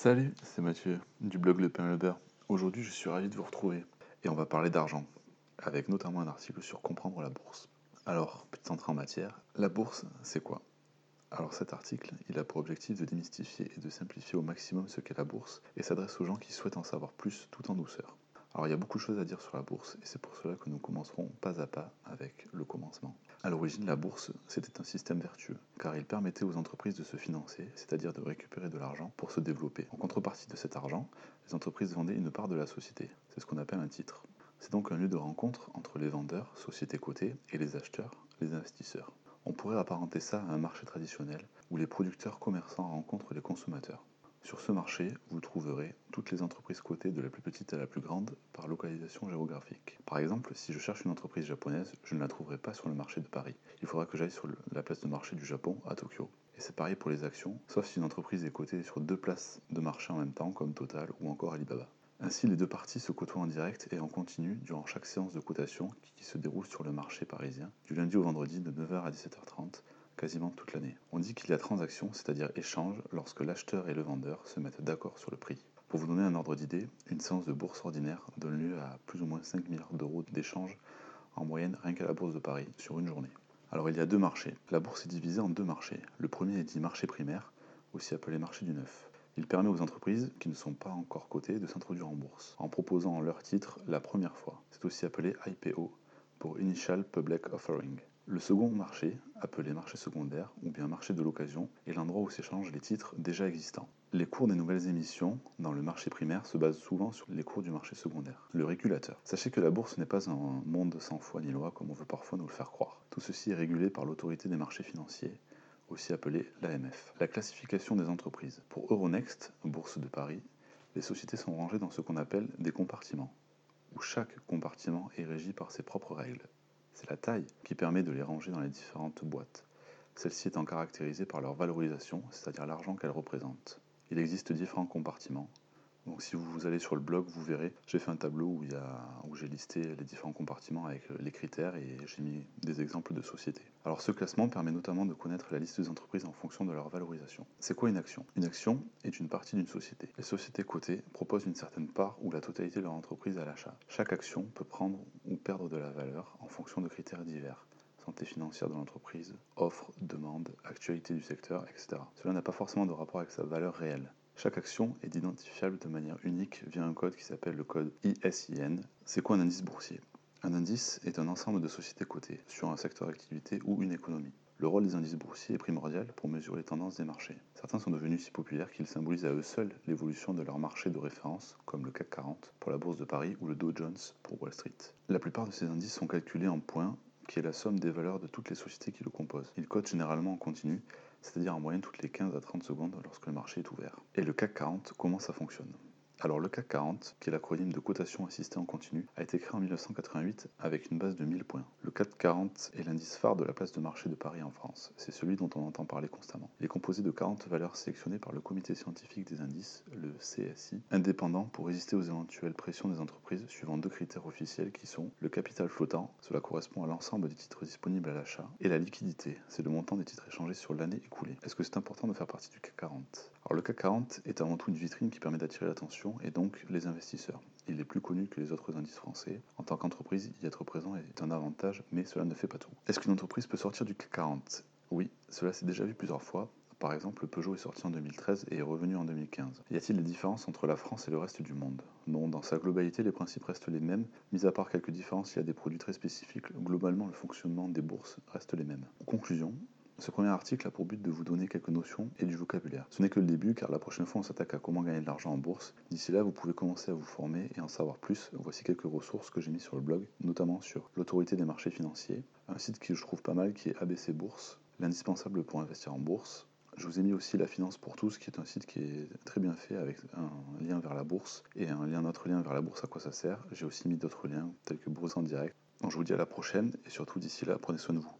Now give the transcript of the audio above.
Salut, c'est Mathieu du blog Le Pain le Beurre. Aujourd'hui, je suis ravi de vous retrouver et on va parler d'argent, avec notamment un article sur comprendre la bourse. Alors, petite entrée en matière, la bourse, c'est quoi? Alors cet article, il a pour objectif de démystifier et de simplifier au maximum ce qu'est la bourse et s'adresse aux gens qui souhaitent en savoir plus tout en douceur. Alors il y a beaucoup de choses à dire sur la bourse et c'est pour cela que nous commencerons pas à pas avec le commencement. À l'origine, la bourse, c'était un système vertueux, car il permettait aux entreprises de se financer, c'est-à-dire de récupérer de l'argent pour se développer. En contrepartie de cet argent, les entreprises vendaient une part de la société. C'est ce qu'on appelle un titre. C'est donc un lieu de rencontre entre les vendeurs, sociétés cotées, et les acheteurs, les investisseurs. On pourrait apparenter ça à un marché traditionnel où les producteurs commerçants rencontrent les consommateurs. Sur ce marché, vous trouverez toutes les entreprises cotées de la plus petite à la plus grande par localisation géographique. Par exemple, si je cherche une entreprise japonaise, je ne la trouverai pas sur le marché de Paris. Il faudra que j'aille sur la place de marché du Japon à Tokyo. Et c'est pareil pour les actions, sauf si une entreprise est cotée sur deux places de marché en même temps, comme Total ou encore Alibaba. Ainsi, les deux parties se côtoient en direct et en continu durant chaque séance de cotation qui se déroule sur le marché parisien, du lundi au vendredi de 9h à 17h30, quasiment toute l'année. On dit qu'il y a transaction, c'est-à-dire échange, lorsque l'acheteur et le vendeur se mettent d'accord sur le prix. Pour vous donner un ordre d'idée, une séance de bourse ordinaire donne lieu à plus ou moins 5 milliards d'euros d'échanges en moyenne rien qu'à la bourse de Paris sur une journée. Alors il y a deux marchés. La bourse est divisée en deux marchés. Le premier est dit marché primaire, aussi appelé marché du neuf. Il permet aux entreprises qui ne sont pas encore cotées de s'introduire en bourse en proposant leur titre la première fois. C'est aussi appelé IPO pour Initial Public Offering. Le second marché, appelé marché secondaire ou bien marché de l'occasion, est l'endroit où s'échangent les titres déjà existants. Les cours des nouvelles émissions dans le marché primaire se basent souvent sur les cours du marché secondaire. Le régulateur. Sachez que la bourse n'est pas un monde sans foi ni loi comme on veut parfois nous le faire croire. Tout ceci est régulé par l'autorité des marchés financiers, aussi appelée l'AMF. La classification des entreprises. Pour Euronext, bourse de Paris, les sociétés sont rangées dans ce qu'on appelle des compartiments, où chaque compartiment est régi par ses propres règles. C'est la taille qui permet de les ranger dans les différentes boîtes, celle-ci étant caractérisée par leur valorisation, c'est-à-dire l'argent qu'elles représentent. Il existe différents compartiments, donc si vous allez sur le blog, vous verrez, j'ai fait un tableau où, où j'ai listé les différents compartiments avec les critères et j'ai mis des exemples de sociétés. Alors ce classement permet notamment de connaître la liste des entreprises en fonction de leur valorisation. C'est quoi une action? Une action est une partie d'une société. Les sociétés cotées proposent une certaine part ou la totalité de leur entreprise à l'achat. Chaque action peut prendre ou perdre de la valeur en fonction de critères divers santé financière de l'entreprise, offre, demande, actualité du secteur, etc. Cela n'a pas forcément de rapport avec sa valeur réelle. Chaque action est identifiable de manière unique via un code qui s'appelle le code ISIN. C'est quoi un indice boursier? Un indice est un ensemble de sociétés cotées sur un secteur d'activité ou une économie. Le rôle des indices boursiers est primordial pour mesurer les tendances des marchés. Certains sont devenus si populaires qu'ils symbolisent à eux seuls l'évolution de leur marché de référence, comme le CAC 40 pour la bourse de Paris ou le Dow Jones pour Wall Street. La plupart de ces indices sont calculés en points, qui est la somme des valeurs de toutes les sociétés qui le composent. Ils cotent généralement en continu c'est-à-dire en moyenne toutes les 15 à 30 secondes lorsque le marché est ouvert. Et le CAC 40, comment ça fonctionne? Alors le CAC 40, qui est l'acronyme de cotation assistée en continu, a été créé en 1988 avec une base de 1000 points. Le CAC 40 est l'indice phare de la place de marché de Paris en France. C'est celui dont on entend parler constamment. Il est composé de 40 valeurs sélectionnées par le comité scientifique des indices, le CSI, indépendant pour résister aux éventuelles pressions des entreprises suivant deux critères officiels qui sont le capital flottant, cela correspond à l'ensemble des titres disponibles à l'achat, et la liquidité, c'est le montant des titres échangés sur l'année écoulée. Est-ce que c'est important de faire partie du CAC 40 Alors le CAC 40 est avant tout une vitrine qui permet d'attirer l'attention et donc les investisseurs. Il est plus connu que les autres indices français. En tant qu'entreprise, y être présent est un avantage, mais cela ne fait pas tout. Est-ce qu'une entreprise peut sortir du CAC 40 Oui, cela s'est déjà vu plusieurs fois. Par exemple, le Peugeot est sorti en 2013 et est revenu en 2015. Y a-t-il des différences entre la France et le reste du monde? Non, dans sa globalité, les principes restent les mêmes. Mis à part quelques différences, il y a des produits très spécifiques. Globalement, le fonctionnement des bourses reste les mêmes. Conclusion, ce premier article a pour but de vous donner quelques notions et du vocabulaire. Ce n'est que le début car la prochaine fois on s'attaque à comment gagner de l'argent en bourse. D'ici là, vous pouvez commencer à vous former et en savoir plus. Voici quelques ressources que j'ai mis sur le blog, notamment sur l'autorité des marchés financiers, un site que je trouve pas mal qui est ABC Bourse, l'indispensable pour investir en bourse. Je vous ai mis aussi La Finance pour tous, qui est un site qui est très bien fait avec un lien vers la bourse et un lien, autre lien vers la bourse à quoi ça sert. J'ai aussi mis d'autres liens tels que Bourse en direct. Donc je vous dis à la prochaine et surtout d'ici là, prenez soin de vous.